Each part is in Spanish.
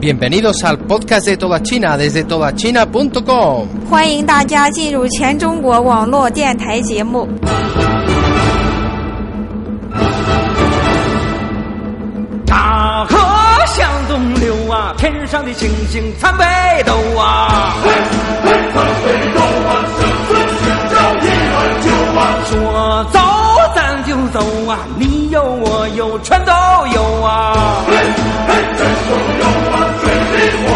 Bienvenidos al podcast de Toda China desde todachina.com. 欢迎大家进入全中国网络电台节目。大河向东流啊，天上的星星参北斗啊。说走啊你有我有全都有啊。嘿全都有啊水火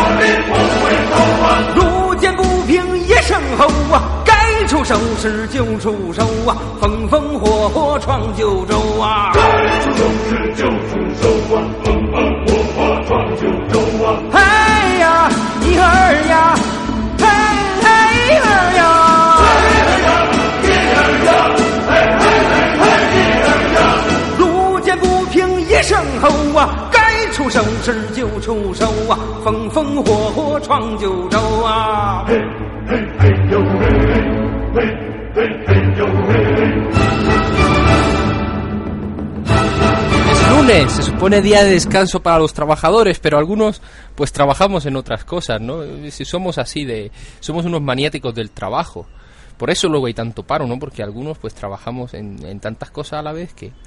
不回头啊路见不平一声吼啊该出手时就出手啊风风火火闯九州啊该出手时就出手啊风风火火闯九州啊。嘿呀你儿呀出手时就出手啊，风风火火闯九州啊。 Es lunes, se supone día de descanso para los trabajadores, pero algunos pues trabajamos en otras cosas, ¿no? Si somos así de somos unos maniáticos del trabajo. Por eso luego hay tanto paro, ¿no? Porque algunos pues trabajamos en, en tantas cosas a la vez que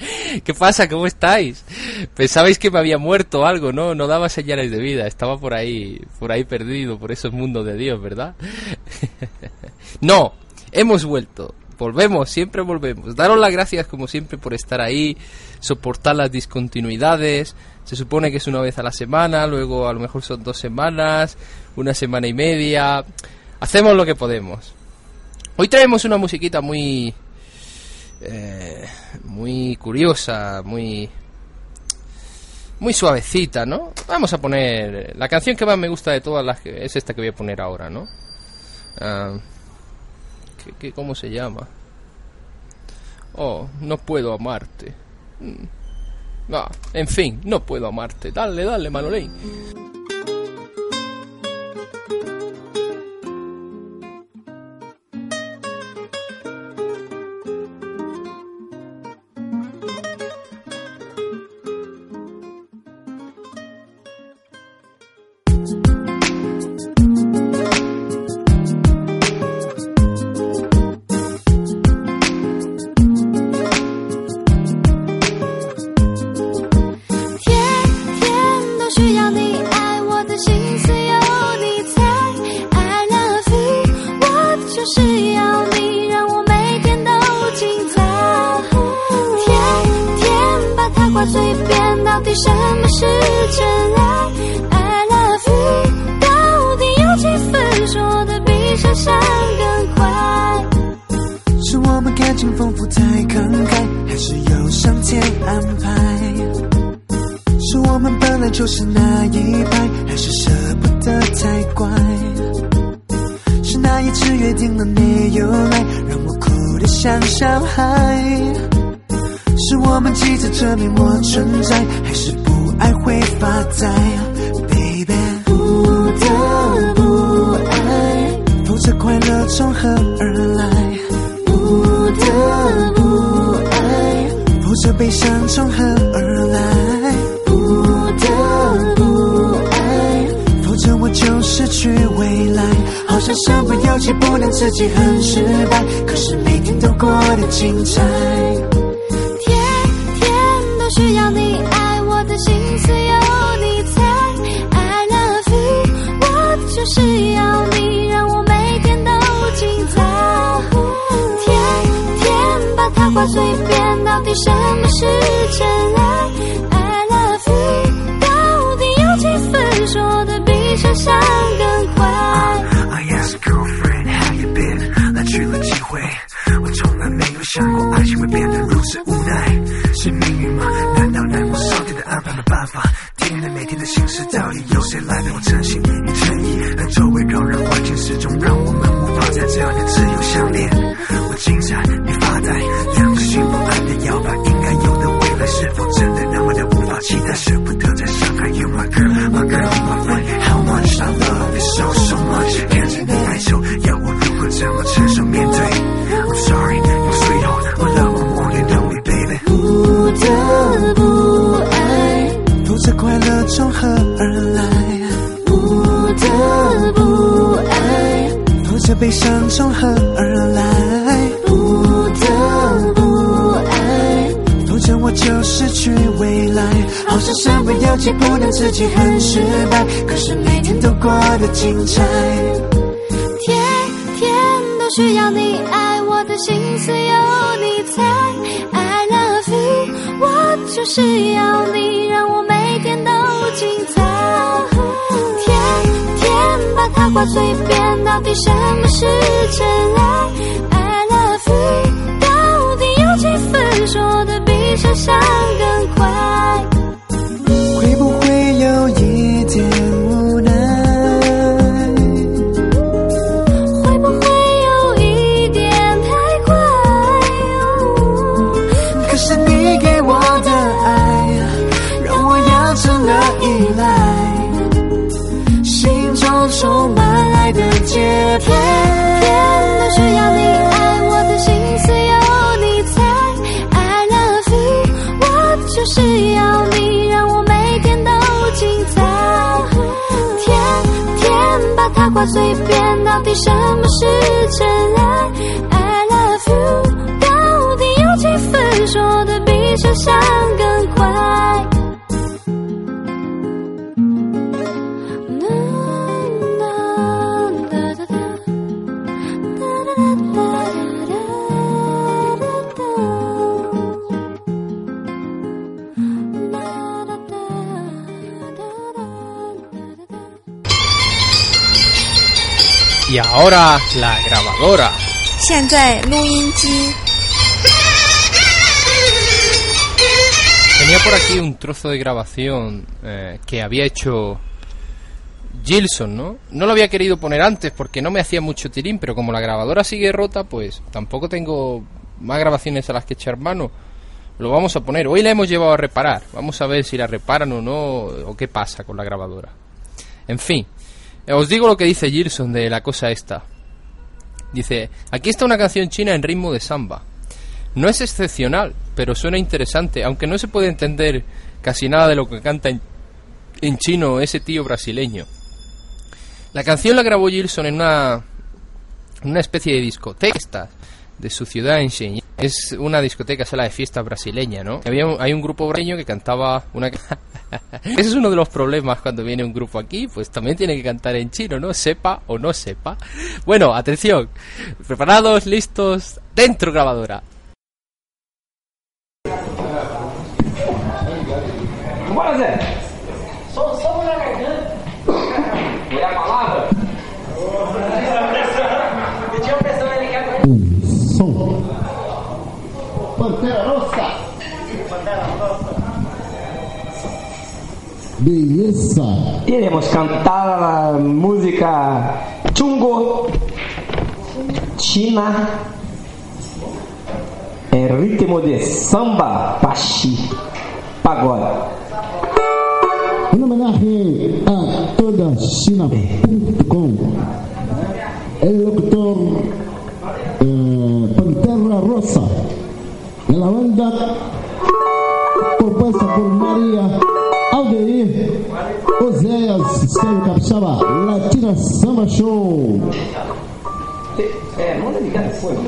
¿Qué pasa? ¿Cómo estáis? Pensabais que me había muerto algo, ¿no? No daba señales de vida, estaba por ahí, por ahí perdido, por esos mundos de Dios, ¿verdad? no, hemos vuelto. Volvemos, siempre volvemos. Daros las gracias como siempre por estar ahí, soportar las discontinuidades. Se supone que es una vez a la semana, luego a lo mejor son dos semanas, una semana y media. Hacemos lo que podemos. Hoy traemos una musiquita muy eh, muy curiosa, muy muy suavecita, ¿no? Vamos a poner la canción que más me gusta de todas las que es esta que voy a poner ahora, ¿no? ¿qué, qué, cómo se llama? Oh, no puedo amarte. Mm. Ah, en fin, no puedo amarte. Dale, dale, Manolín. 就是那一派，还是舍不得太乖？是那一次约定了没有来，让我哭得像小孩？是我们急着证明我存在，还是不爱会发呆？Baby，不得不爱，否则快乐从何而来？不得不爱，否则悲伤从何失去未来。好像身不由己，不能自己很失败，可是每天都过得精彩。天天都需要你爱我的心思有你猜，I love you，我就是要你，让我每天都精彩。天天把它挂嘴边，到底什么是真爱想更快？I asked a girlfriend how you been，来去了几回，我从来没有想过爱情会变得如此无奈，是命运吗？难道难过上天的安排没办法？天的每天的心事，到底由谁来陪我真心与诚意？和周围扰人环境始终让我们从何而来？不得不爱，否则我就失去未来。好像身不由己，不能自己很失败，可是每天都过得精彩。天天都需要你爱，我的心思有你猜。I love you，我就是要你，天把它挂嘴边，到底什么是真爱？I love you，到底有几分说的比想象更快？爱的节拍。天都需要你爱，我的心思有你猜。I love you，我就是要你，让我每天都精彩。天天把它挂嘴边，到底什么是真爱？I love you，到底有几分说的比想象更快 ahora la grabadora. Tenía por aquí un trozo de grabación eh, que había hecho Gilson, ¿no? No lo había querido poner antes porque no me hacía mucho tirín, pero como la grabadora sigue rota, pues tampoco tengo más grabaciones a las que echar mano. Lo vamos a poner. Hoy la hemos llevado a reparar. Vamos a ver si la reparan o no, o qué pasa con la grabadora. En fin, os digo lo que dice Gilson de la cosa esta. Dice, aquí está una canción china en ritmo de samba. No es excepcional, pero suena interesante, aunque no se puede entender casi nada de lo que canta en, chino ese tío brasileño. La canción la grabó Gilson en una, una especie de discoteca de su ciudad en Shenyang. Es una discoteca, sala de fiesta brasileña, ¿no? Había un- hay un grupo brasileño que cantaba una... Ese es uno de los problemas cuando viene un grupo aquí, pues también tiene que cantar en chino, ¿no? Sepa o no sepa. Bueno, atención. Preparados, listos, dentro grabadora. Beleza. Iremos cantar a música Chungo. China. Em ritmo de samba, pachi, pagode. Em homenaje a toda China.com, el locutor eh, Pantera Rosa, en la banda compuesta por María Aldeir Oséias, Sérgio Capixaba, Latina Samba Show. É, manda ligar depois.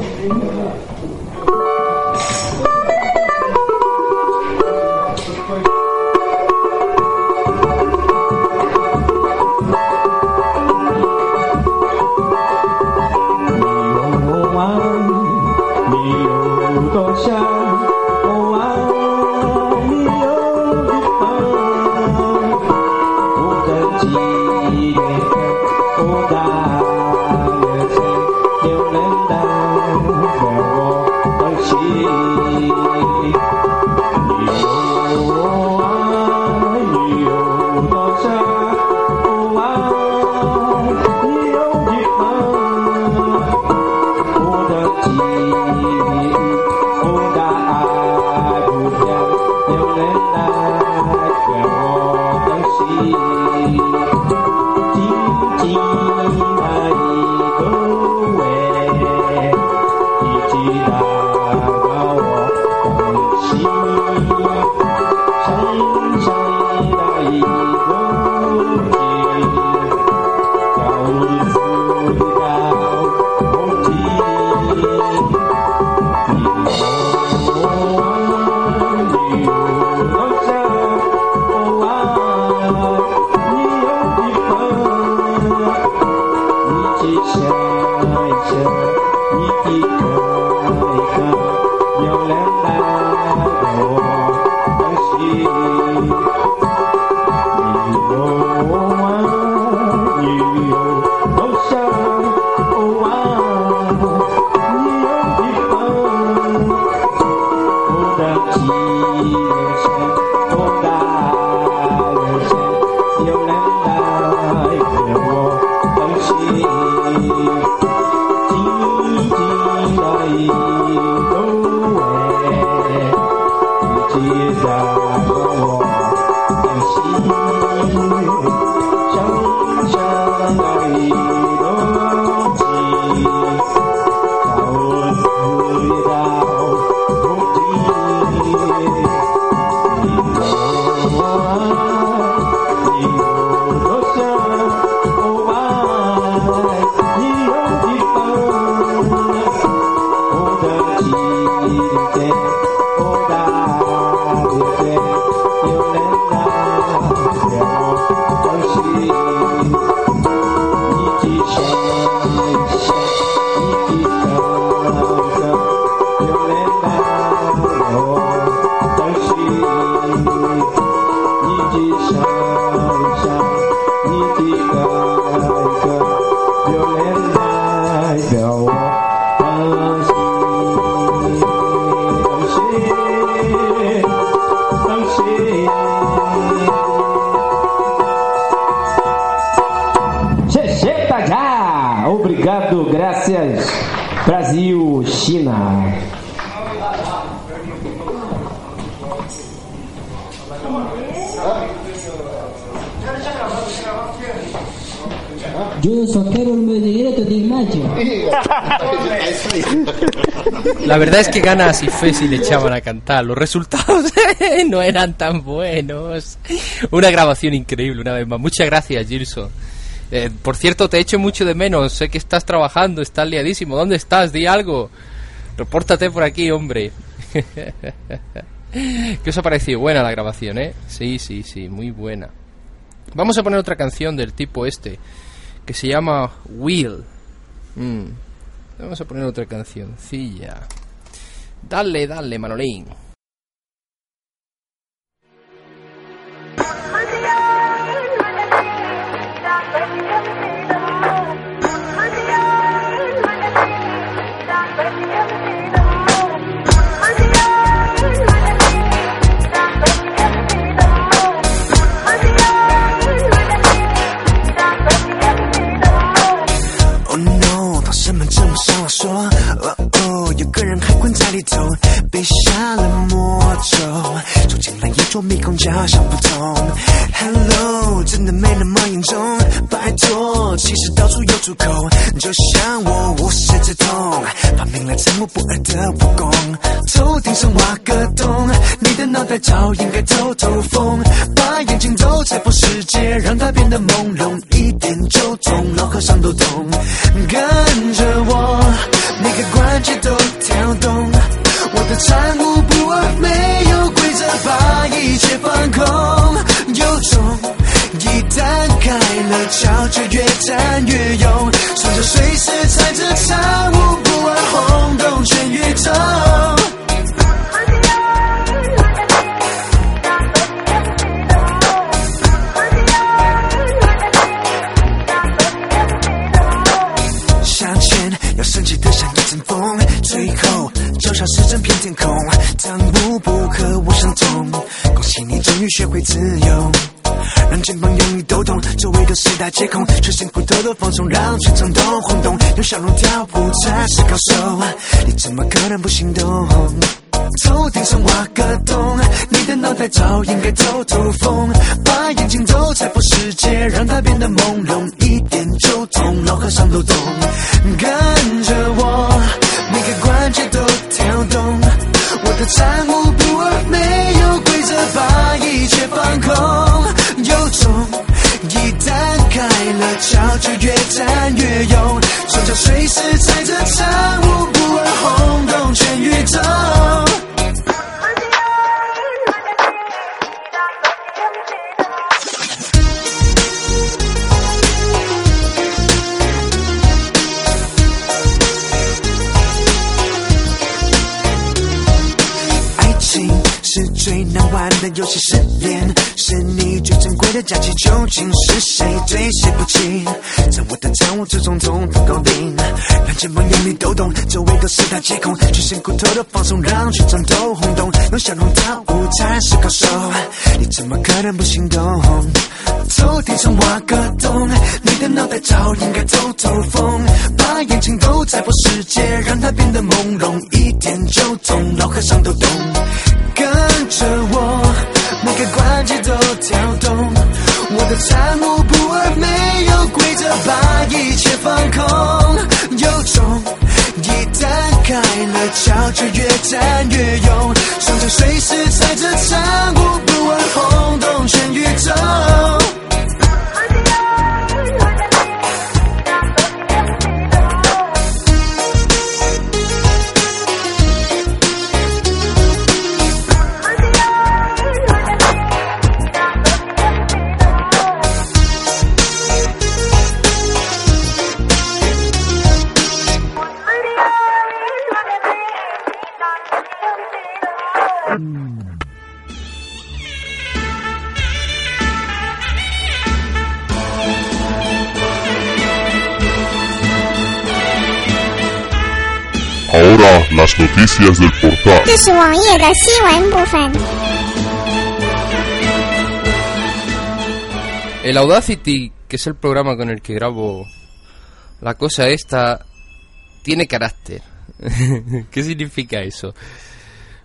La verdad es que ganas y fe si le echaban a cantar. Los resultados no eran tan buenos. Una grabación increíble, una vez más. Muchas gracias, Gilson. Eh, por cierto, te echo mucho de menos. Sé que estás trabajando, estás liadísimo. ¿Dónde estás? Di algo. Repórtate por aquí, hombre. ¿Qué os ha parecido? Buena la grabación, ¿eh? Sí, sí, sí, muy buena. Vamos a poner otra canción del tipo este, que se llama Will. Mm. Vamos a poner otra cancioncilla. Dale, dale, Manolín. 里头，被下了魔咒，走进了说迷宫，假想不通。Hello，真的没那么严重，拜托，其实到处有出口，就像我无师自通，发明了沉默不二的武功，头顶上挖个洞，你的脑袋早应该透透风，把眼睛都拆破世界，让它变得朦胧，一点就中，老和尚都懂。跟着我，每个关节都跳动。我的产物不二，没有规则，把一切放空。有种，一旦开了窍，就越战越勇。双脚随时踩着产物不二，轰动全宇宙。是整片天空，当无不和我相同。恭喜你终于学会自由，让肩膀用力抖动，周围的四大皆空，全身骨头的放松，让全场都轰动，用笑容跳舞才是高手，你怎么可能不心动？头顶上挖个洞，你的脑袋早应该透透风，把眼睛都踩破世界，让它变得朦胧，一点就通，老和尚都懂。跟着我，每个关节都跳动，我的战无不二，没有规则，把一切放空，有种。一旦开了窍，就越战越勇，双脚随时踩着参悟不二，轰动全宇宙。的游戏，失恋是你最珍贵的假期，究竟是谁对谁不起？在我的掌握之中，统统搞定，让肩膀眼里抖动，周围都是大皆空，全身骨头的放松，让全场都轰动，用笑容跳舞才是高手，你怎么可能不心动？头顶上挖个洞，你的脑袋早应该透透风，把眼睛都踩破世界，让它变得朦胧，一点就通，老和尚都懂。跟着我，每个关节都跳动，我的参悟不二，没有规则，把一切放空，有种。一旦开了窍，就越战越勇，双脚随时踩着参悟不问，轰动全宇宙。las noticias del portal. El Audacity, que es el programa con el que grabo la cosa esta, tiene carácter. ¿Qué significa eso?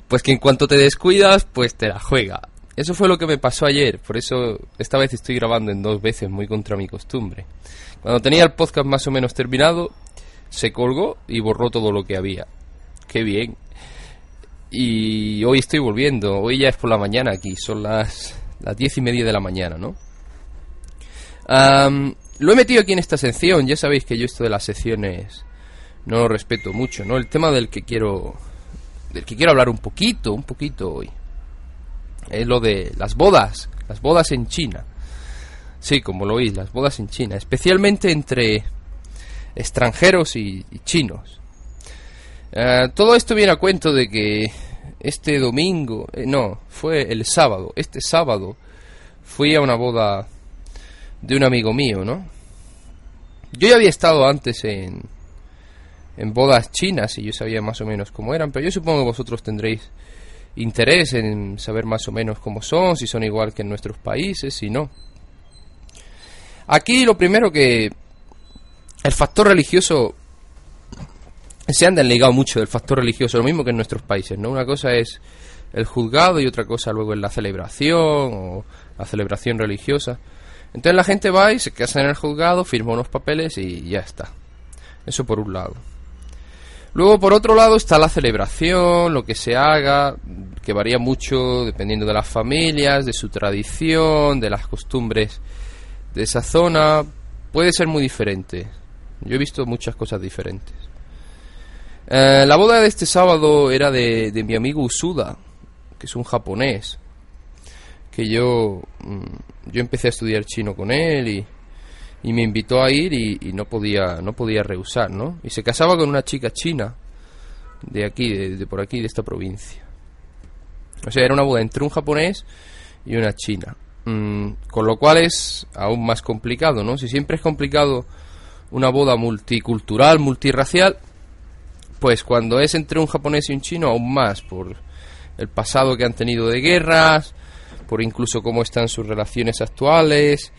Pues que en cuanto te descuidas, pues te la juega. Eso fue lo que me pasó ayer, por eso esta vez estoy grabando en dos veces, muy contra mi costumbre. Cuando tenía el podcast más o menos terminado, se colgó y borró todo lo que había. Qué bien. Y hoy estoy volviendo, hoy ya es por la mañana aquí, son las, las diez y media de la mañana, ¿no? Lo he metido aquí en esta sección, ya sabéis que yo esto de las secciones no lo respeto mucho, ¿no? El tema del que quiero del que quiero hablar un poquito, un poquito hoy. Es lo de las bodas, las bodas en China. Sí, como lo oís, las bodas en China, especialmente entre extranjeros y chinos. Eh, todo esto viene a cuento de que este domingo, eh, no, fue el sábado, este sábado fui a una boda de un amigo mío, ¿no? Yo ya había estado antes en, en bodas chinas y yo sabía más o menos cómo eran, pero yo supongo que vosotros tendréis interés en saber más o menos cómo son, si son igual que en nuestros países, si no. Aquí lo primero que el factor religioso se han desligado mucho del factor religioso, lo mismo que en nuestros países, ¿no? Una cosa es el juzgado y otra cosa luego es la celebración o la celebración religiosa. Entonces la gente va y se casa en el juzgado, firma unos papeles y ya está. Eso por un lado. Luego por otro lado está la celebración, lo que se haga, que varía mucho dependiendo de las familias, de su tradición, de las costumbres de esa zona. Puede ser muy diferente. Yo he visto muchas cosas diferentes. Eh, la boda de este sábado era de, de mi amigo Usuda, que es un japonés. Que yo, mm, yo empecé a estudiar chino con él y, y me invitó a ir y, no podía no podía rehusar, ¿no? Y se casaba con una chica china de aquí, de, de por aquí, de esta provincia. O sea, era una boda entre un japonés y una china. Mm, con lo cual es aún más complicado, ¿no? Si siempre es complicado una boda multicultural, multirracial, pues cuando es entre un japonés y un chino, aún más, por el pasado que han tenido de guerras, por incluso cómo están sus relaciones actuales,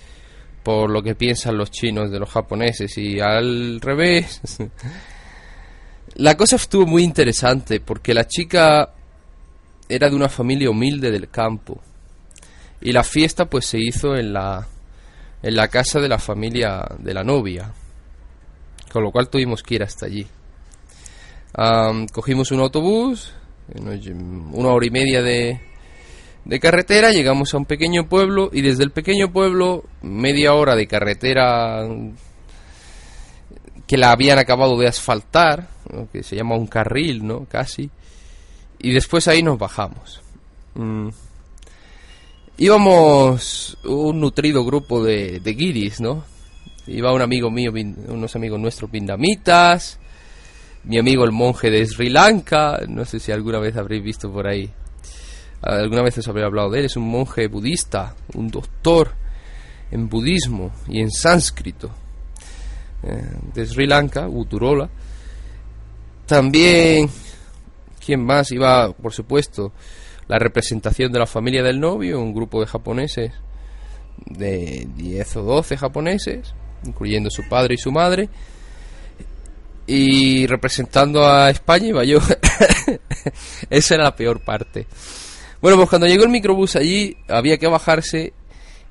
por lo que piensan los chinos de los japoneses y al revés. la cosa estuvo muy interesante porque la chica era de una familia humilde del campo y la fiesta pues se hizo en la en la casa de la familia de la novia con lo cual tuvimos que ir hasta allí Am, cogimos un autobús una hora y media de, de carretera llegamos a un pequeño pueblo y desde el pequeño pueblo media hora de carretera que la habían acabado de asfaltar ¿no? que se llama un carril no casi y después ahí nos bajamos Mm. íbamos un nutrido grupo de, de guiris no iba un amigo mío unos amigos nuestros vietnamitas mi amigo el monje de Sri Lanka. No sé si alguna vez habréis visto por ahí. Alguna vez os habré hablado de él. Es un monje budista un doctor en budismo y en sánscrito eh, de Sri Lanka Uturola. También quién más iba por supuesto la representación de la familia del novio un grupo de japoneses de 10 o 12 japoneses incluyendo su padre y su madre y representando a España iba yo. Esa era la peor parte. Bueno, pues cuando llegó el microbús allí había que bajarse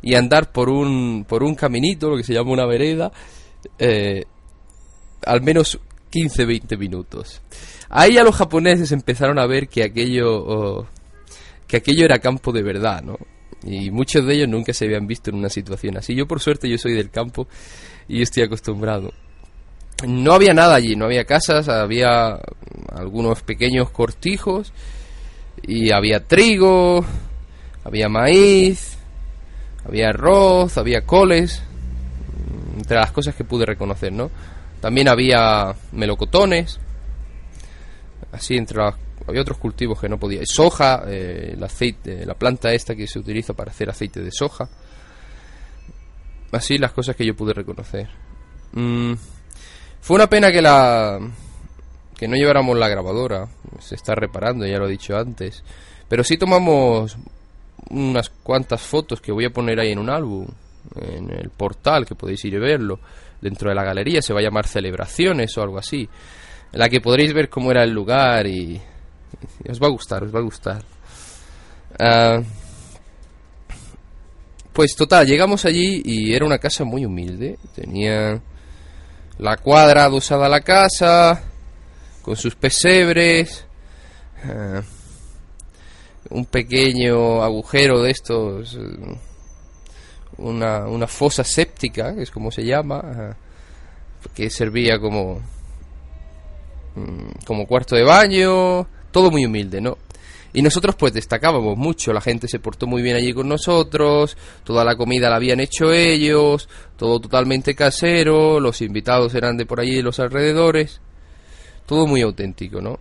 y andar por un, por un caminito, lo que se llama una vereda, eh, al menos 15-20 minutos. Ahí ya los japoneses empezaron a ver que aquello, oh, que aquello era campo de verdad, ¿no? Y muchos de ellos nunca se habían visto en una situación así. Yo por suerte yo soy del campo y estoy acostumbrado. No había nada allí, no había casas, había algunos pequeños cortijos y había trigo, había maíz, había arroz, había coles, entre las cosas que pude reconocer, ¿no? También había melocotones, así entre las, había otros cultivos que no podía, soja, eh, el aceite, la planta esta que se utiliza para hacer aceite de soja, así las cosas que yo pude reconocer. Mm, fue una pena que la que no lleváramos la grabadora, se está reparando, ya lo he dicho antes, pero sí tomamos unas cuantas fotos que voy a poner ahí en un álbum, en el portal, que podéis ir y verlo, dentro de la galería, se va a llamar Celebraciones o algo así, en la que podréis ver cómo era el lugar y, os va a gustar, os va a gustar. Ah, pues total, llegamos allí y era una casa muy humilde, tenía la cuadra adosada a la casa, con sus pesebres, eh, un pequeño agujero de estos, eh, una, una fosa séptica, que es como se llama, eh, que servía como, mm, como cuarto de baño, todo muy humilde, ¿no? Y nosotros pues destacábamos mucho, la gente se portó muy bien allí con nosotros, toda la comida la habían hecho ellos, todo totalmente casero, los invitados eran de por allí de los alrededores, todo muy auténtico, ¿no?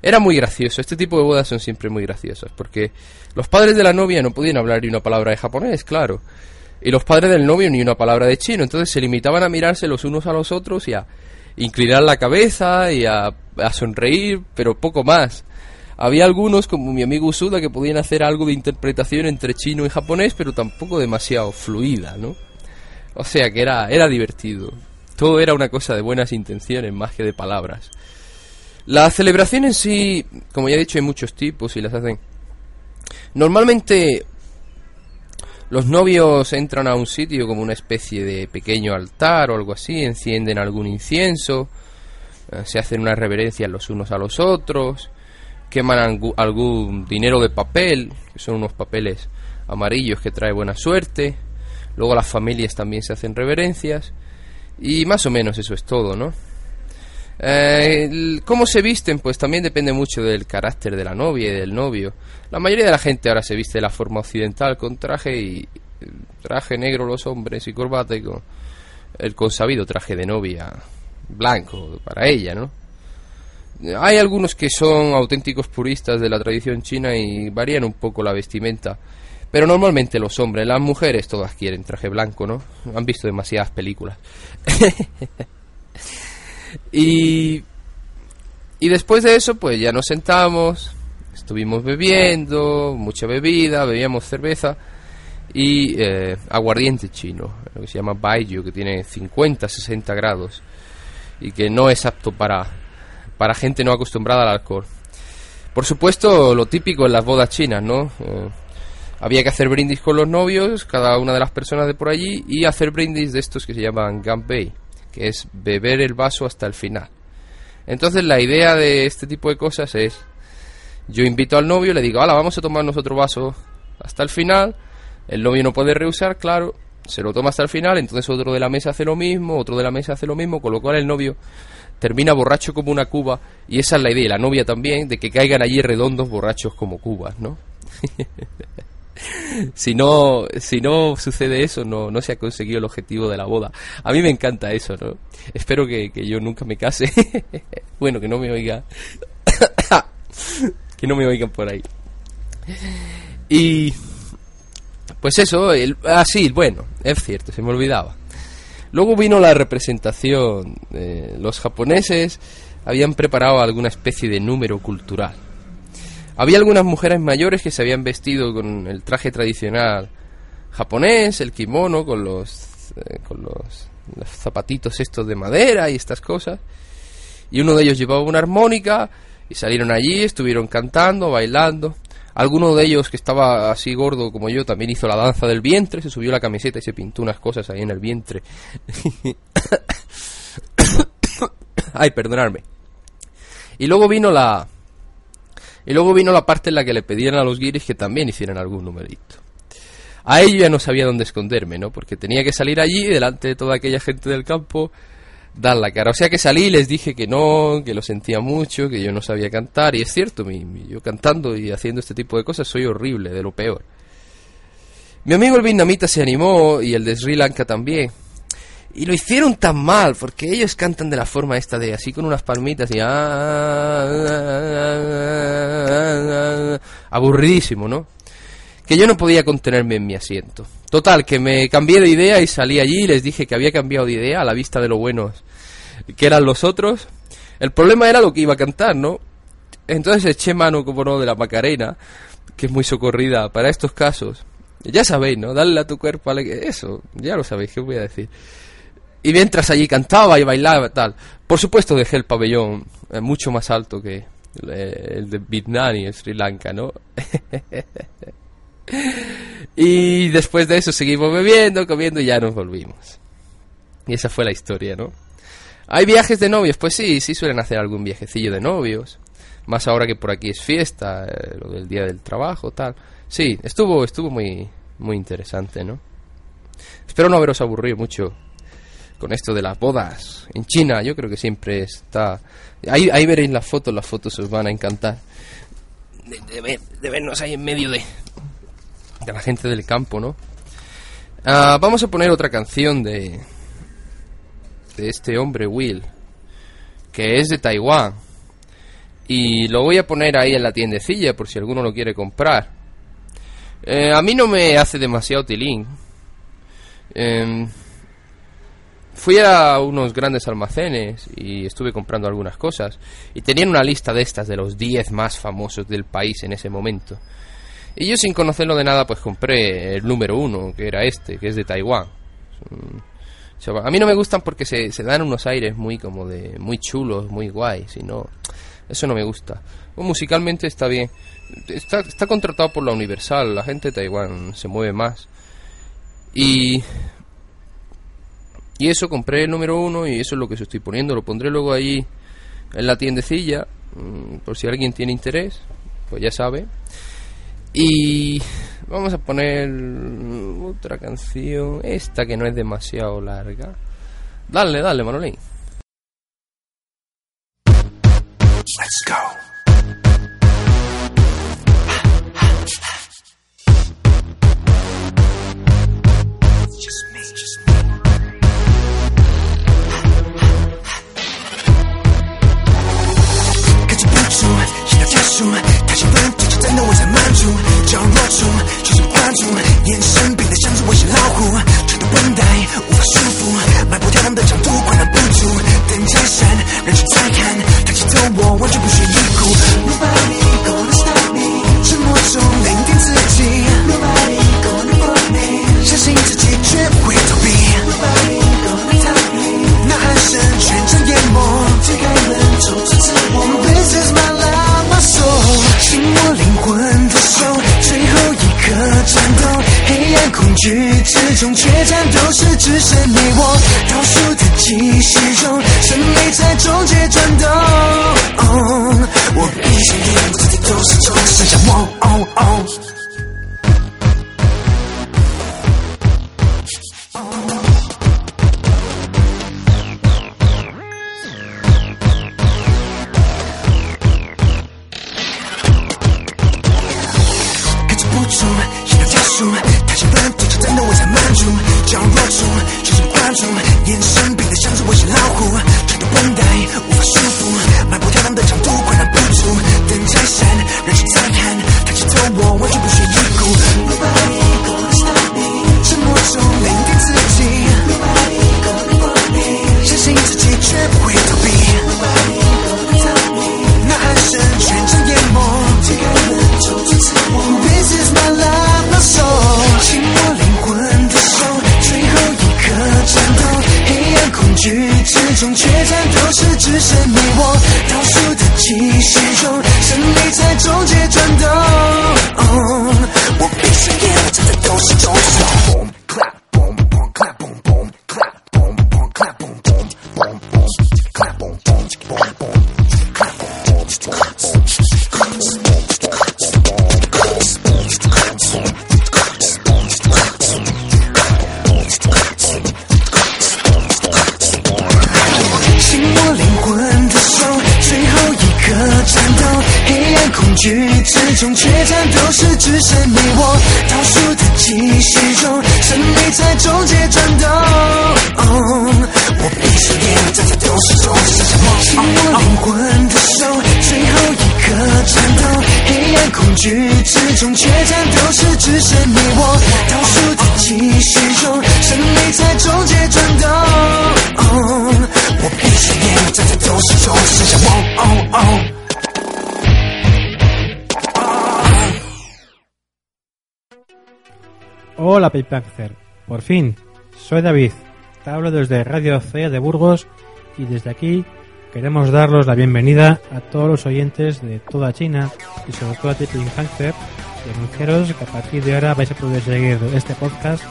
Era muy gracioso, este tipo de bodas son siempre muy graciosas, porque los padres de la novia no podían hablar ni una palabra de japonés, claro, y los padres del novio ni una palabra de chino, entonces se limitaban a mirarse los unos a los otros y a inclinar la cabeza y a, a sonreír, pero poco más. Había algunos, como mi amigo Usuda, que podían hacer algo de interpretación entre chino y japonés, pero tampoco demasiado fluida, ¿no? O sea que era, era divertido. Todo era una cosa de buenas intenciones más que de palabras. La celebración en sí, como ya he dicho, hay muchos tipos y las hacen. Normalmente los novios entran a un sitio como una especie de pequeño altar o algo así, encienden algún incienso, eh, se hacen unas reverencias los unos a los otros, queman algún dinero de papel, que son unos papeles amarillos que trae buena suerte, luego las familias también se hacen reverencias, y más o menos eso es todo, ¿no? Eh, ¿Cómo se visten? Pues también depende mucho del carácter de la novia y del novio. La mayoría de la gente ahora se viste de la forma occidental con traje y traje negro los hombres y corbata y con el consabido traje de novia blanco para ella, ¿no? Hay algunos que son auténticos puristas de la tradición china y varían un poco la vestimenta. Pero normalmente los hombres, las mujeres todas quieren traje blanco, ¿no? Han visto demasiadas películas. y, y después de eso, pues ya nos sentamos, estuvimos bebiendo, mucha bebida, bebíamos cerveza. y eh, aguardiente chino, lo que se llama baijiu, que tiene 50, 60 grados y que no es apto para, para gente no acostumbrada al alcohol. Por supuesto, lo típico en las bodas chinas, ¿no? Eh, había que hacer brindis con los novios, cada una de las personas de por allí, y hacer brindis de estos que se llaman ganbei, que es beber el vaso hasta el final. Entonces la idea de este tipo de cosas es, yo invito al novio, le digo, hola, vamos a tomarnos otro vaso hasta el final, el novio no puede rehusar, claro, se lo toma hasta el final, entonces otro de la mesa hace lo mismo, otro de la mesa hace lo mismo, con lo cual el novio termina borracho como una cuba, y esa es la idea, la novia también, de que caigan allí redondos borrachos como cubas, ¿no? si no si no sucede eso no, no se ha conseguido el objetivo de la boda. A mí me encanta eso no espero que, que yo nunca me case. Bueno que no me oiga que no me oigan por ahí. Y pues eso el, ah bueno es cierto se me olvidaba luego vino la representación eh, los japoneses habían preparado alguna especie de número cultural había algunas mujeres mayores que se habían vestido con el traje tradicional japonés, el kimono, con los, eh, con los, los zapatitos estos de madera y estas cosas. Y uno de ellos llevaba una armónica y salieron allí, estuvieron cantando, bailando. Alguno de ellos que estaba así gordo como yo también hizo la danza del vientre, se subió la camiseta y se pintó unas cosas ahí en el vientre. Ay, perdonadme. Y luego vino la, y luego vino la parte en la que le pedían a los guiris que también hicieran algún numerito. A ello ya no sabía dónde esconderme, ¿no? Porque tenía que salir allí, delante de toda aquella gente del campo, dar la cara. O sea que salí y les dije que no, que lo sentía mucho, que yo no sabía cantar. Y es cierto, mi, mi- yo cantando y haciendo este tipo de cosas soy horrible, de lo peor. Mi amigo el vietnamita se animó y el de Sri Lanka también. Y lo hicieron tan mal, porque ellos cantan de la forma esta de así con unas palmitas y... ah, ah, ah, ah, ah, aburridísimo, ¿no? Que yo no podía contenerme en mi asiento. Total, que me cambié de idea y salí allí y les dije que había cambiado de idea a la vista de lo buenos que eran los otros. El problema era lo que iba a cantar, ¿no? Entonces eché mano, como no, de la Macarena, que es muy socorrida para estos casos. Ya sabéis, ¿no? Dale a tu cuerpo, ale- eso, ya lo sabéis, ¿qué voy a decir? Y mientras allí cantaba y bailaba tal, por supuesto dejé el pabellón eh, mucho más alto que el, de Vietnam y Sri Lanka, ¿no? y después de eso seguimos bebiendo, comiendo y ya nos volvimos. Y esa fue la historia, ¿no? ¿Hay viajes de novios? Pues sí, sí suelen hacer algún viajecillo de novios. Más ahora que por aquí es fiesta, eh, lo del día del trabajo, tal. Sí, estuvo, estuvo muy, muy interesante, ¿no? Espero no haberos aburrido mucho con esto de las bodas. En China yo creo que siempre está... Ahí, ahí veréis las fotos, las fotos os van a encantar. De, de ver- de vernos ahí en medio de, de la gente del campo, ¿no? Ah, vamos a poner otra canción de, de este hombre, Will, que es de Taiwán. Y lo voy a poner ahí en la tiendecilla por si alguno lo quiere comprar. Eh, a mí no me hace demasiado tilín. Em, fui a unos grandes almacenes y estuve comprando algunas cosas. Y tenían una lista de estas de los 10 más famosos del país en ese momento. Y yo sin conocerlo de nada pues compré el número uno, que era este, que es de Taiwán. A mí no me gustan porque se, dan unos aires muy como de muy chulos, muy guays, y no eso no me gusta. Bueno, musicalmente está bien. Está, está contratado por la Universal, la gente de Taiwán se mueve más. Y y eso compré el número uno y eso es lo que os estoy poniendo. Lo pondré luego ahí en la tiendecilla mm, por si alguien tiene interés, pues ya sabe. Y vamos a poner otra canción, esta que no es demasiado larga. Dale, dale, Manolín. Let's go. Just me, just me. 束，太兴奋，就是真的我才满足。角落中，全神贯住，眼神冰冷像是我是老虎，穿的绷带无法束缚，迈步跳动的角度困难不足。灯加闪，人群在看，抬起头我完全不屑一顾。Nobody gonna stop me，沉默中聆听自己。局之中，决战都是只剩你我。倒数的计时中，胜利在终结转动。哦我闭上眼，自己都是中，剩下我。之中，决战都是只剩你我，倒数的计时中，胜利在终结转动。哦我闭上眼，站在斗士中，剩下我。紧握灵魂的手，最后一刻战斗，黑暗恐惧之中，决战都是只剩你我，倒数的计时中，胜利在终结转动。哦我闭上眼，站在斗士中，剩下我。Hola Payplancer, por fin, soy David, te hablo desde Radio C de Burgos y desde aquí queremos daros la bienvenida a todos los oyentes de toda China y sobre todo a Payplancer y anunciaros que a partir de ahora vais a poder seguir este podcast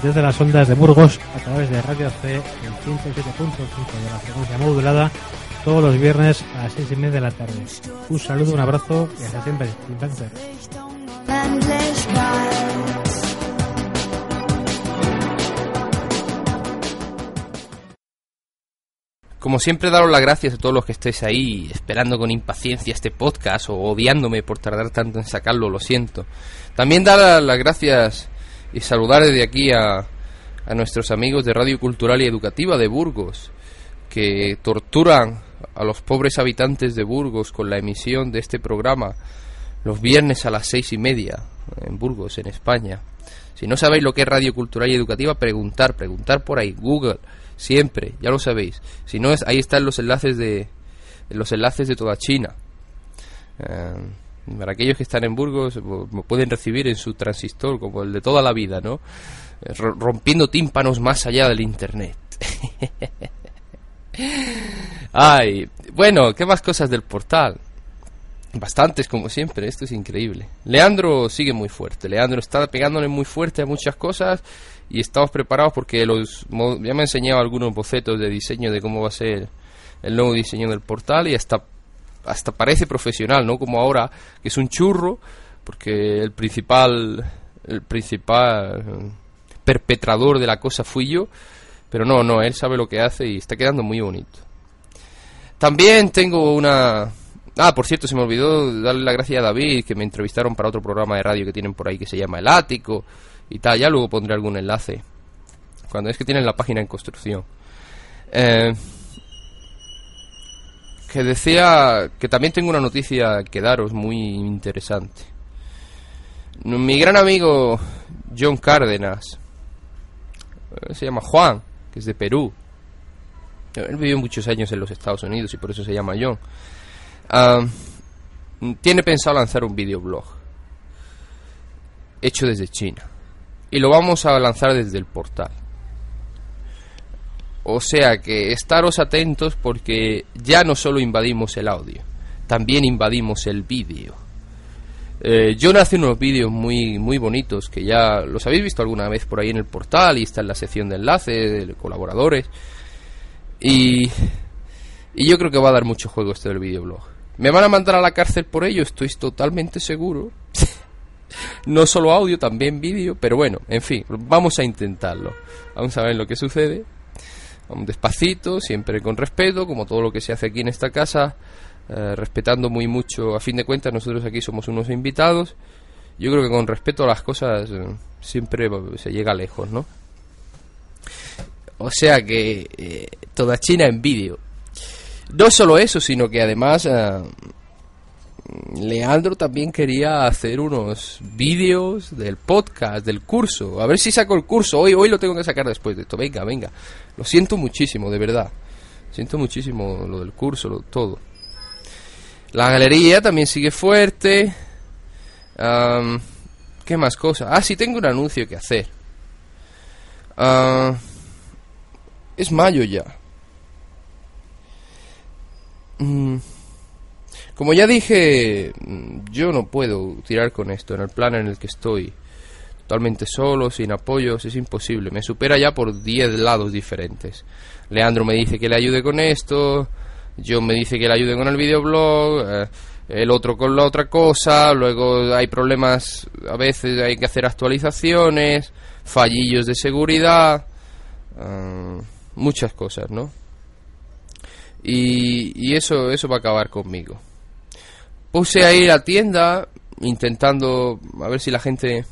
desde las ondas de Burgos a través de Radio C en 107.5 de la frecuencia modulada todos los viernes a las 6 y media de la tarde. Un saludo, un abrazo y hasta siempre. Endlich Como siempre, daros las gracias a todos los que estéis ahí esperando con impaciencia este podcast o odiándome por tardar tanto en sacarlo, lo siento. También dar las gracias y saludar desde aquí a, a nuestros amigos de Radio Cultural y Educativa de Burgos, que torturan a los pobres habitantes de Burgos con la emisión de este programa los viernes a las seis y media en Burgos, en España. Si no sabéis lo que es Radio Cultural y Educativa, preguntar, preguntar por ahí, Google, siempre, ya lo sabéis. Si no es, ahí están los enlaces de los enlaces de toda China. Eh, para aquellos que están en Burgos, pueden recibir en su transistor, como el de toda la vida, ¿no? Eh, ro- Rompiendo tímpanos más allá del internet. Ay, bueno, ¿qué más cosas del portal? Bastantes, como siempre, esto es increíble. Leandro sigue muy fuerte. Leandro está pegándole muy fuerte a muchas cosas y estamos preparados porque los ya me ha enseñado algunos bocetos de diseño de cómo va a ser el nuevo diseño del portal y hasta hasta parece profesional, ¿no? Como ahora que es un churro porque el principal el principal eh, perpetrador de la cosa fui yo, pero no, no, él sabe lo que hace y está quedando muy bonito. También tengo una Ah, por cierto, se me olvidó darle la gracia a David, que me entrevistaron para otro programa de radio que tienen por ahí que se llama El Ático y tal. Ya luego pondré algún enlace. Cuando es que tienen la página en construcción. Eh, que decía que también tengo una noticia que daros muy interesante. Mi gran amigo John Cárdenas, eh, se llama Juan, que es de Perú. Él vivió muchos años en los Estados Unidos y por eso se llama John. Ah, tiene pensado lanzar un videoblog hecho desde China y lo vamos a lanzar desde el portal. O sea que estaros atentos porque ya no solo invadimos el audio, también invadimos el vídeo. Eh, John hace unos vídeos muy, muy bonitos que ya los habéis visto alguna vez por ahí en el portal y está en la sección de enlaces, de colaboradores. Y, y yo creo que va a dar mucho juego este del videoblog. ¿Me van a mandar a la cárcel por ello? Estoy totalmente seguro. no solo audio, también vídeo, pero bueno, en fin, vamos a intentarlo. Vamos a ver lo que sucede. Vamos despacito, siempre con respeto, como todo lo que se hace aquí en esta casa, eh, respetando muy mucho. A fin de cuentas, nosotros aquí somos unos invitados. Yo creo que con respeto a las cosas eh, siempre se llega lejos, ¿no? O sea que eh, toda China en vídeo. No solo eso, sino que además Leandro también quería hacer unos vídeos del podcast, del curso. A ver si saco el curso. Hoy, hoy lo tengo que sacar después de esto. Venga, venga. Lo siento muchísimo, de verdad. Siento muchísimo lo del curso, lo, todo. La galería también sigue fuerte. ¿Qué más cosas? Ah, sí, tengo un anuncio que hacer. Ah, es mayo ya. Mm, Como ya dije, yo no puedo tirar con esto en el plan en el que estoy. Totalmente solo, sin apoyos, es imposible. Me supera ya por 10 lados diferentes. Leandro me dice que le ayude con esto, John me dice que le ayude con el videoblog, eh, el otro con la otra cosa, luego hay problemas, a veces hay que hacer actualizaciones, fallillos de seguridad, ah, muchas cosas, ¿no? Y, y eso, eso va a acabar conmigo. Puse ahí la tienda intentando a ver si la gente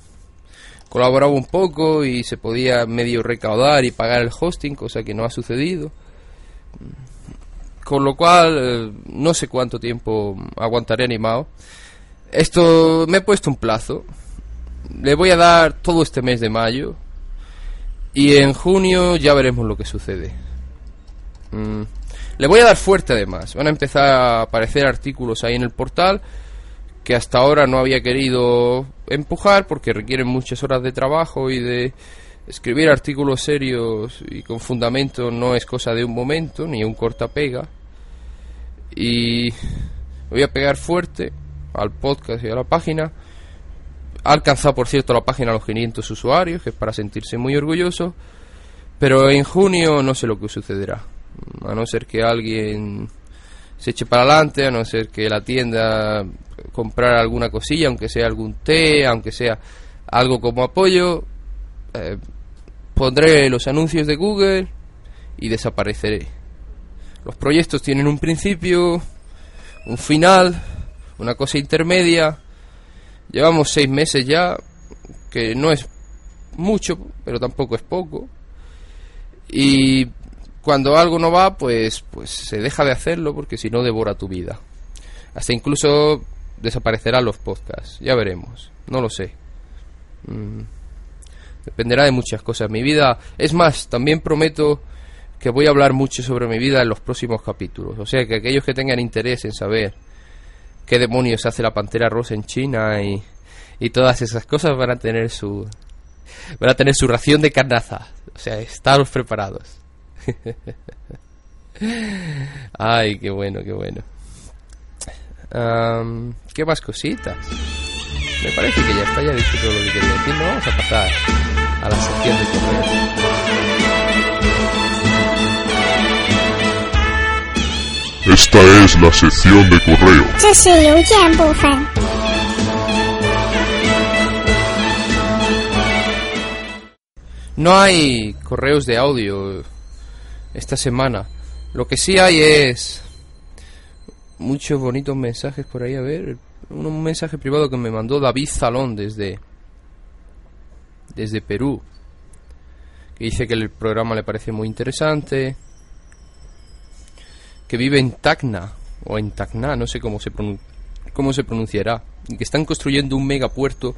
colaboraba un poco y se podía medio recaudar y pagar el hosting, cosa que no ha sucedido. Con lo cual, eh, no sé cuánto tiempo aguantaré animado. Esto me he puesto un plazo. Le voy a dar todo este mes de mayo. Y en junio ya veremos lo que sucede. Mm. Le voy a dar fuerte además. Van a empezar a aparecer artículos ahí en el portal que hasta ahora no había querido empujar porque requieren muchas horas de trabajo y de escribir artículos serios y con fundamento no es cosa de un momento ni un corta pega. Y voy a pegar fuerte al podcast y a la página. Ha alcanzado, por cierto, la página a los 500 usuarios, que es para sentirse muy orgulloso. Pero en junio no sé lo que sucederá. A no ser que alguien se eche para adelante, a no ser que la tienda comprar alguna cosilla, aunque sea algún té, aunque sea algo como apoyo. eh, pondré los anuncios de Google y desapareceré. Los proyectos tienen un principio, un final, una cosa intermedia. Llevamos seis meses ya, que no es mucho, pero tampoco es poco. Y cuando algo no va, pues, pues se deja de hacerlo porque si no devora tu vida. Hasta incluso desaparecerán los podcasts, ya veremos, no lo sé. Mm, Dependerá de muchas cosas. Mi vida, es más, también prometo que voy a hablar mucho sobre mi vida en los próximos capítulos. O sea que aquellos que tengan interés en saber qué demonios hace la pantera rosa en China y, y todas esas cosas van a tener su van a tener su ración de carnaza. O sea, estaros preparados. Ay, qué bueno, qué bueno. Um, ¿Qué más cositas? Me parece que ya está, ya he dicho todo lo que quería decir. No vamos a pasar a la sección de correo. Esta es la sección de correo. No hay correos de audio esta semana. Lo que sí hay es muchos bonitos mensajes por ahí. A ver, un, mensaje privado que me mandó David Zalón desde desde Perú. Que dice que el programa le parece muy interesante. Que vive en Tacna o en Tacna, no sé cómo se cómo se pronunciará. Y que están construyendo un megapuerto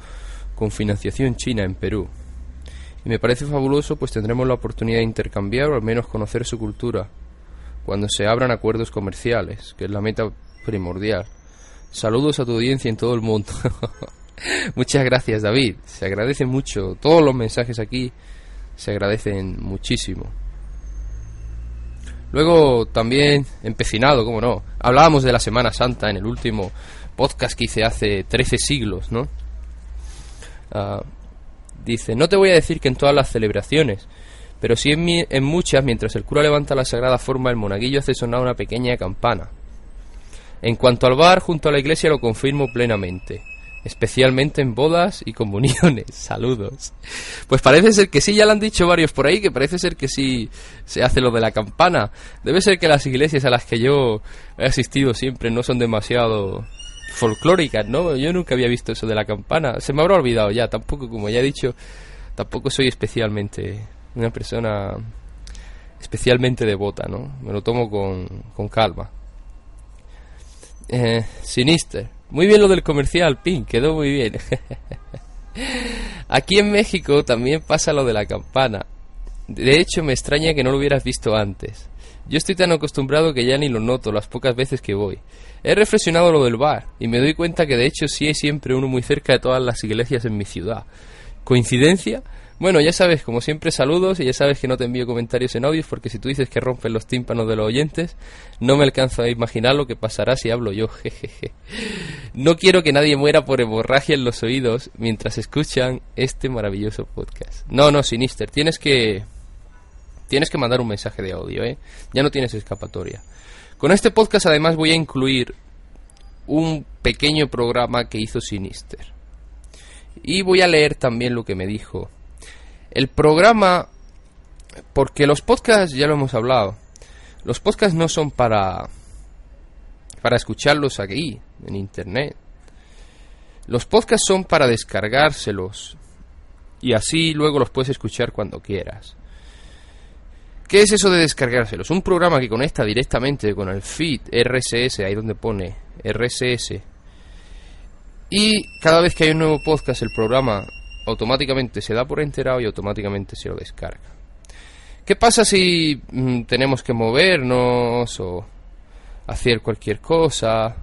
con financiación china en Perú. Y me parece fabuloso, pues tendremos la oportunidad de intercambiar o al menos conocer su cultura cuando se abran acuerdos comerciales, que es la meta primordial. Saludos a tu audiencia en todo el mundo. Muchas gracias, David. Se agradece mucho. Todos los mensajes aquí se agradecen muchísimo. Luego también, empecinado, como no, hablábamos de la Semana Santa en el último podcast que hice hace 13 siglos, ¿no? Ah, dice, no te voy a decir que en todas las celebraciones, pero sí en, mi- en muchas, mientras el cura levanta la sagrada forma, el monaguillo hace sonar una pequeña campana. En cuanto al bar junto a la iglesia lo confirmo plenamente, especialmente en bodas y comuniones. Saludos. Pues parece ser que sí, ya lo han dicho varios por ahí, que parece ser que sí se hace lo de la campana. Debe ser que las iglesias a las que yo he asistido siempre no son demasiado folclóricas, ¿no? Yo nunca había visto eso de la campana. Se me habrá olvidado ya, tampoco, como ya he dicho, tampoco soy especialmente una persona especialmente devota, ¿no? Me lo tomo con, con calma. Eh, Sinister. Muy bien lo del comercial, Pin, quedó muy bien. Aquí en México también pasa lo de la campana. De hecho, me extraña que no lo hubieras visto antes. Yo estoy tan acostumbrado que ya ni lo noto las pocas veces que voy. He reflexionado lo del bar y me doy cuenta que de hecho sí hay siempre uno muy cerca de todas las iglesias en mi ciudad. ¿Coincidencia? Bueno, ya sabes, como siempre, saludos y ya sabes que no te envío comentarios en audios porque si tú dices que rompen los tímpanos de los oyentes, no me alcanzo a imaginar lo que pasará si hablo yo, jejeje. No quiero que nadie muera por hemorragia en los oídos mientras escuchan este maravilloso podcast. No, no, Sinister, tienes que... Tienes que mandar un mensaje de audio, ¿eh? Ya no tienes escapatoria. Con este podcast además voy a incluir un pequeño programa que hizo Sinister. Y voy a leer también lo que me dijo. El programa, porque los podcasts ya lo hemos hablado, los podcasts no son para para escucharlos aquí en internet. Los podcasts son para descargárselos y así luego los puedes escuchar cuando quieras. ¿Qué es eso de descargárselos? Un programa que conecta directamente con el feed RSS, ahí donde pone RSS. Y cada vez que hay un nuevo podcast, el programa automáticamente se da por enterado y automáticamente se lo descarga. ¿Qué pasa si mm, tenemos que movernos o hacer cualquier cosa?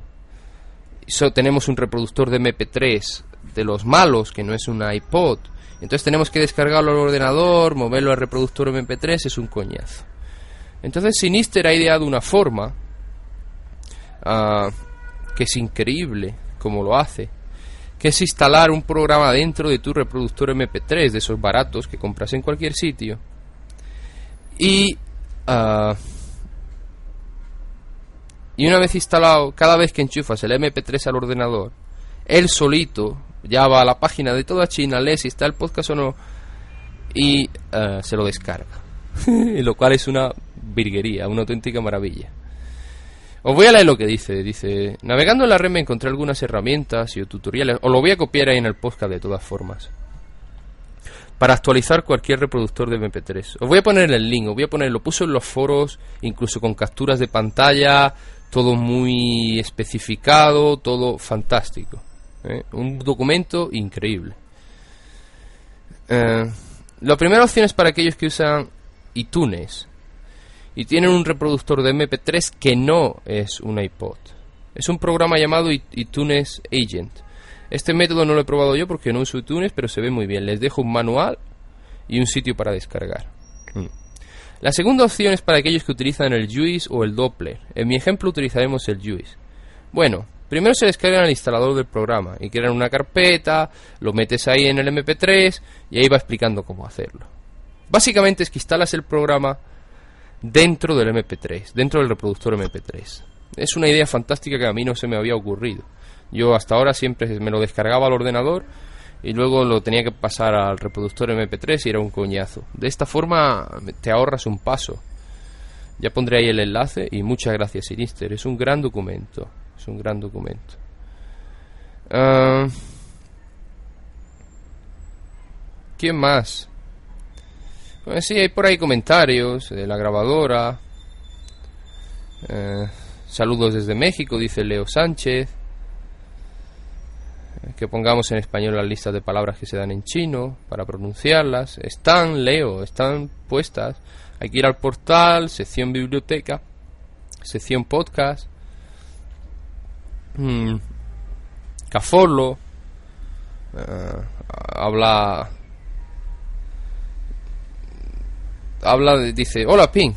So, tenemos un reproductor de MP3 de los malos, que no es un iPod. Entonces tenemos que descargarlo al ordenador, moverlo al reproductor MP3, es un coñazo. Entonces Sinister ha ideado una forma ah, que es increíble como lo hace, que es instalar un programa dentro de tu reproductor MP3, de esos baratos que compras en cualquier sitio. Y, ah, y una vez instalado, cada vez que enchufas el MP3 al ordenador, él solito ya va a la página de toda China, lee si está el podcast o no y eh, se lo descarga. lo cual es una virguería, una auténtica maravilla. Os voy a leer lo que dice. Dice, navegando en la red me encontré algunas herramientas y tutoriales. Os lo voy a copiar ahí en el podcast de todas formas. Para actualizar cualquier reproductor de MP3. Os voy a poner el link, os voy a poner, lo puso en los foros, incluso con capturas de pantalla, todo muy especificado, todo fantástico. ¿Eh? Un documento increíble. Eh, la primera opción es para aquellos que usan iTunes y tienen un reproductor de MP3 que no es un iPod. Es un programa llamado iTunes Agent. Este método no lo he probado yo porque no uso iTunes, pero se ve muy bien. Les dejo un manual y un sitio para descargar. Mm. La segunda opción es para aquellos que utilizan el Juice o el Doppler. En mi ejemplo utilizaremos el Juice. Bueno, primero se descargan el instalador del programa y crean una carpeta, lo metes ahí en el MP3 y ahí va explicando cómo hacerlo. Básicamente es que instalas el programa dentro del MP3, dentro del reproductor MP3. Es una idea fantástica que a mí no se me había ocurrido. Yo hasta ahora siempre me lo descargaba al ordenador y luego lo tenía que pasar al reproductor MP3 y era un coñazo. De esta forma te ahorras un paso. Ya pondré ahí el enlace y muchas gracias Sinister. Es un gran documento. Es un gran documento. Ah, ¿Quién más? Pues sí, hay por ahí comentarios la grabadora. Eh, saludos desde México, dice Leo Sánchez. Eh, Que pongamos en español las listas de palabras que se dan en chino para pronunciarlas. Están, Leo, están puestas. Hay que ir al portal, sección biblioteca, sección podcast. Mm, Cafolo. eh, habla habla dice, hola Pink,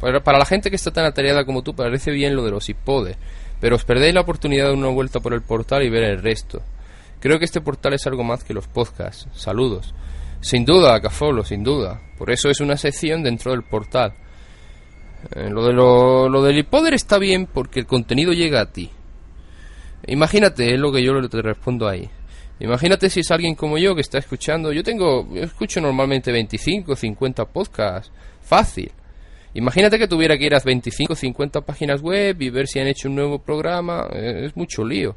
para, la gente que está tan atareada como tú parece bien lo de los iPodes, pero os perdéis la oportunidad de dar una vuelta por el portal y ver el resto. Creo que este portal es algo más que los podcasts. Saludos. Sin duda, Cafolo, sin duda. Por eso es una sección dentro del portal. Eh, lo, de lo, lo del iPoder está bien porque el contenido llega a ti. Imagínate, es lo que yo te respondo ahí. Imagínate si es alguien como yo que está escuchando. Yo tengo, yo escucho normalmente 25, 50 podcasts. Fácil. Imagínate que tuviera que ir a 25, 50 páginas web y ver si han hecho un nuevo programa. eh, Es mucho lío.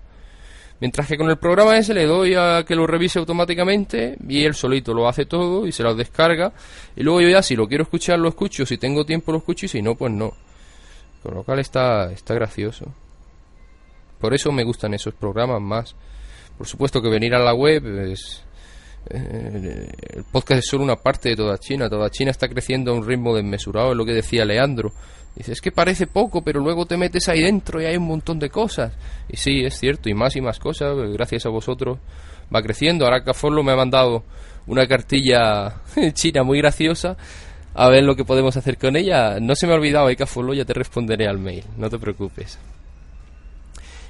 Mientras que con el programa ese le doy a que lo revise automáticamente y él solito lo hace todo y se lo descarga. Y luego yo ya si lo quiero escuchar lo escucho, si tengo tiempo lo escucho y si no pues no. Con lo cual está, está gracioso. Por eso me gustan esos programas más. Por supuesto que venir a la web es... eh, el podcast es solo una parte de toda China. Toda China está creciendo a un ritmo desmesurado, es lo que decía Leandro. Dice, es que parece poco, pero luego te metes ahí dentro y hay un montón de cosas. Y sí, es cierto, y más y más cosas, eh, gracias a vosotros va creciendo. Ahora Caforlo me ha mandado una cartilla china muy graciosa. A ver lo que podemos hacer con ella. No se me ha olvidado, eh, ya te responderé al mail, no te preocupes.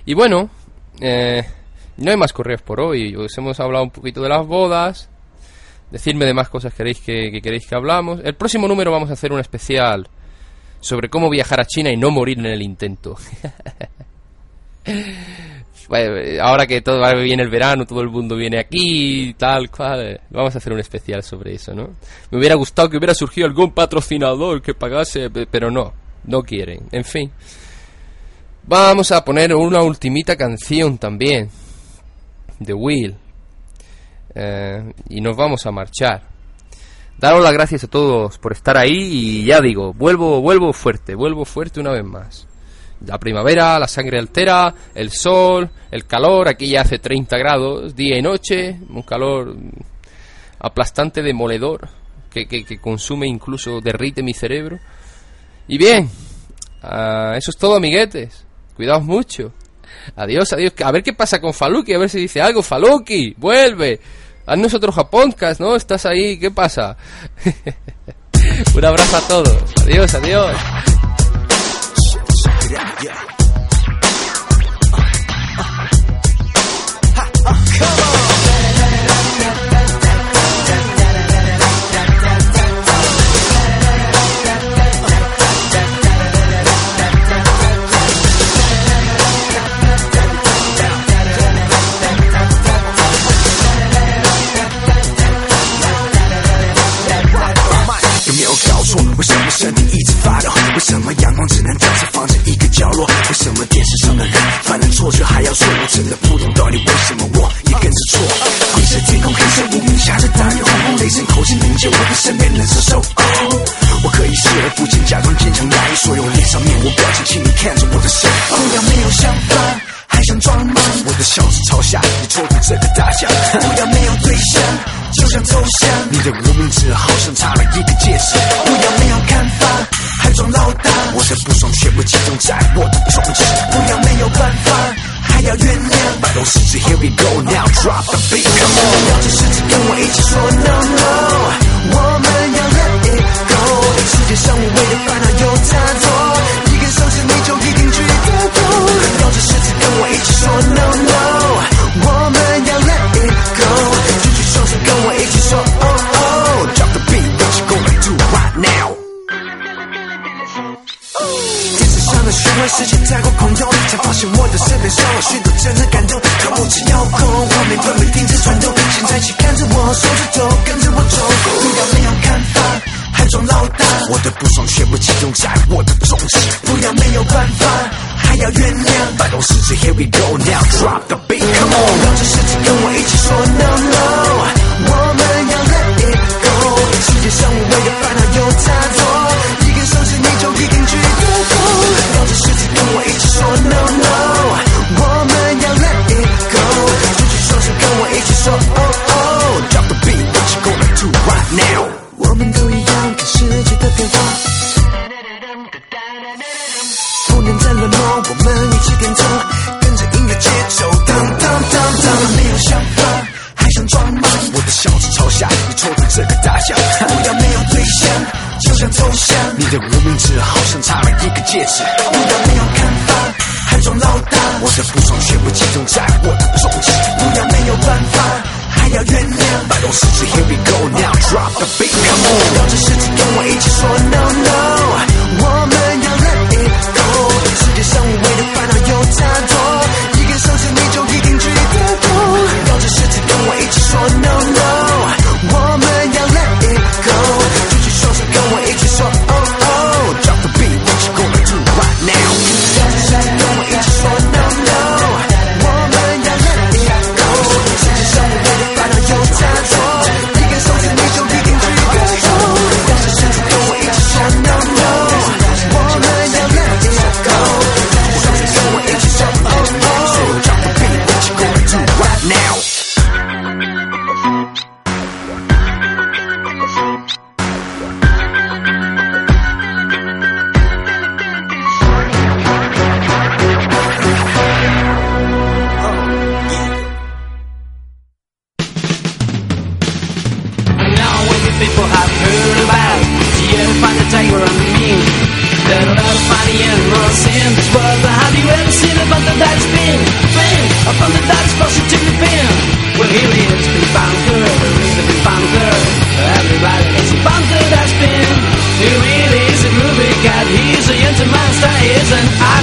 Y bueno, eh, no hay más correos por hoy. Os hemos hablado un poquito de las bodas. Decirme de más cosas que queréis que, que queréis que hablamos. El próximo número vamos a hacer un especial sobre cómo viajar a China y no morir en el intento. Ahora que todo viene el verano, todo el mundo viene aquí tal cual, eh, vamos a hacer un especial sobre eso, ¿no? Me hubiera gustado que hubiera surgido algún patrocinador que pagase, pe- pero no, no quieren. En fin. Vamos a poner una ultimita canción también. De Will. Eh, y nos vamos a marchar. Daros las gracias a todos por estar ahí y ya digo, vuelvo, vuelvo fuerte, vuelvo fuerte una vez más. La primavera, la sangre altera, el sol, el calor, aquí ya hace 30 grados, día y noche, un calor aplastante, demoledor, que, que, consume incluso, derrite mi cerebro. Y bien, ah, eso es todo, amiguetes. Cuidaos mucho. Adiós, adiós. A ver qué pasa con Faluki, a ver si dice algo. Faluki, vuelve. Haznos otro Japoncast, ¿no? Estás ahí, ¿qué pasa? Un abrazo a todos. Adiós, adiós. 有为什么阳光只能照射房间一个角落？为什么电视上的人犯了错却还要说我真的不懂，到底为什么我也跟着错？灰色天空，黑色乌云，下着大雨，轰轰雷声，口气凝结我的身边人伸手。哦，我可以视而不见，假装坚强，压抑所有脸上面无表情，请你看着我的手。不要没有想法。还想装吗？我的笑是朝下，你戳出这个大象。不要没有对象，就像抽象。你的无名指好像插了一个戒指。不要不爽全部集中在我的中间。不要没有办法，还要原谅。摆动食指，Here we go now, drop the beat, come on。摇着食指跟我一起说 No No，我们要 Let it go。世界上无谓的烦恼有太时间太过空洞，才发现我的身边少了许多真的感动。靠不起遥控，画面都会停止转动。现在起看着我，手指头跟着我走，不要没有看法，还装老大。我的不爽全部集中在我的中指，不要没有办法，还要原谅。摆动食指，Here we go now，drop the beat，come on。让这世界跟我一起说 No No，我们要 Let it go。世界上无谓的烦恼有太跟着音乐节奏，当当当当，没有想法，还想装吗？我的小指朝下，你戳出这个大象。不要没有对象，就像抽象。你的无名指好像插了一个戒指。不要没有看法，还装老大，我的不爽全部集中在我的重击，不要没有办法，还要原谅。摆动士气，Here we go now, drop the beat, come on，摇着身体跟我一起说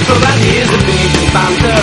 So that is a big bumper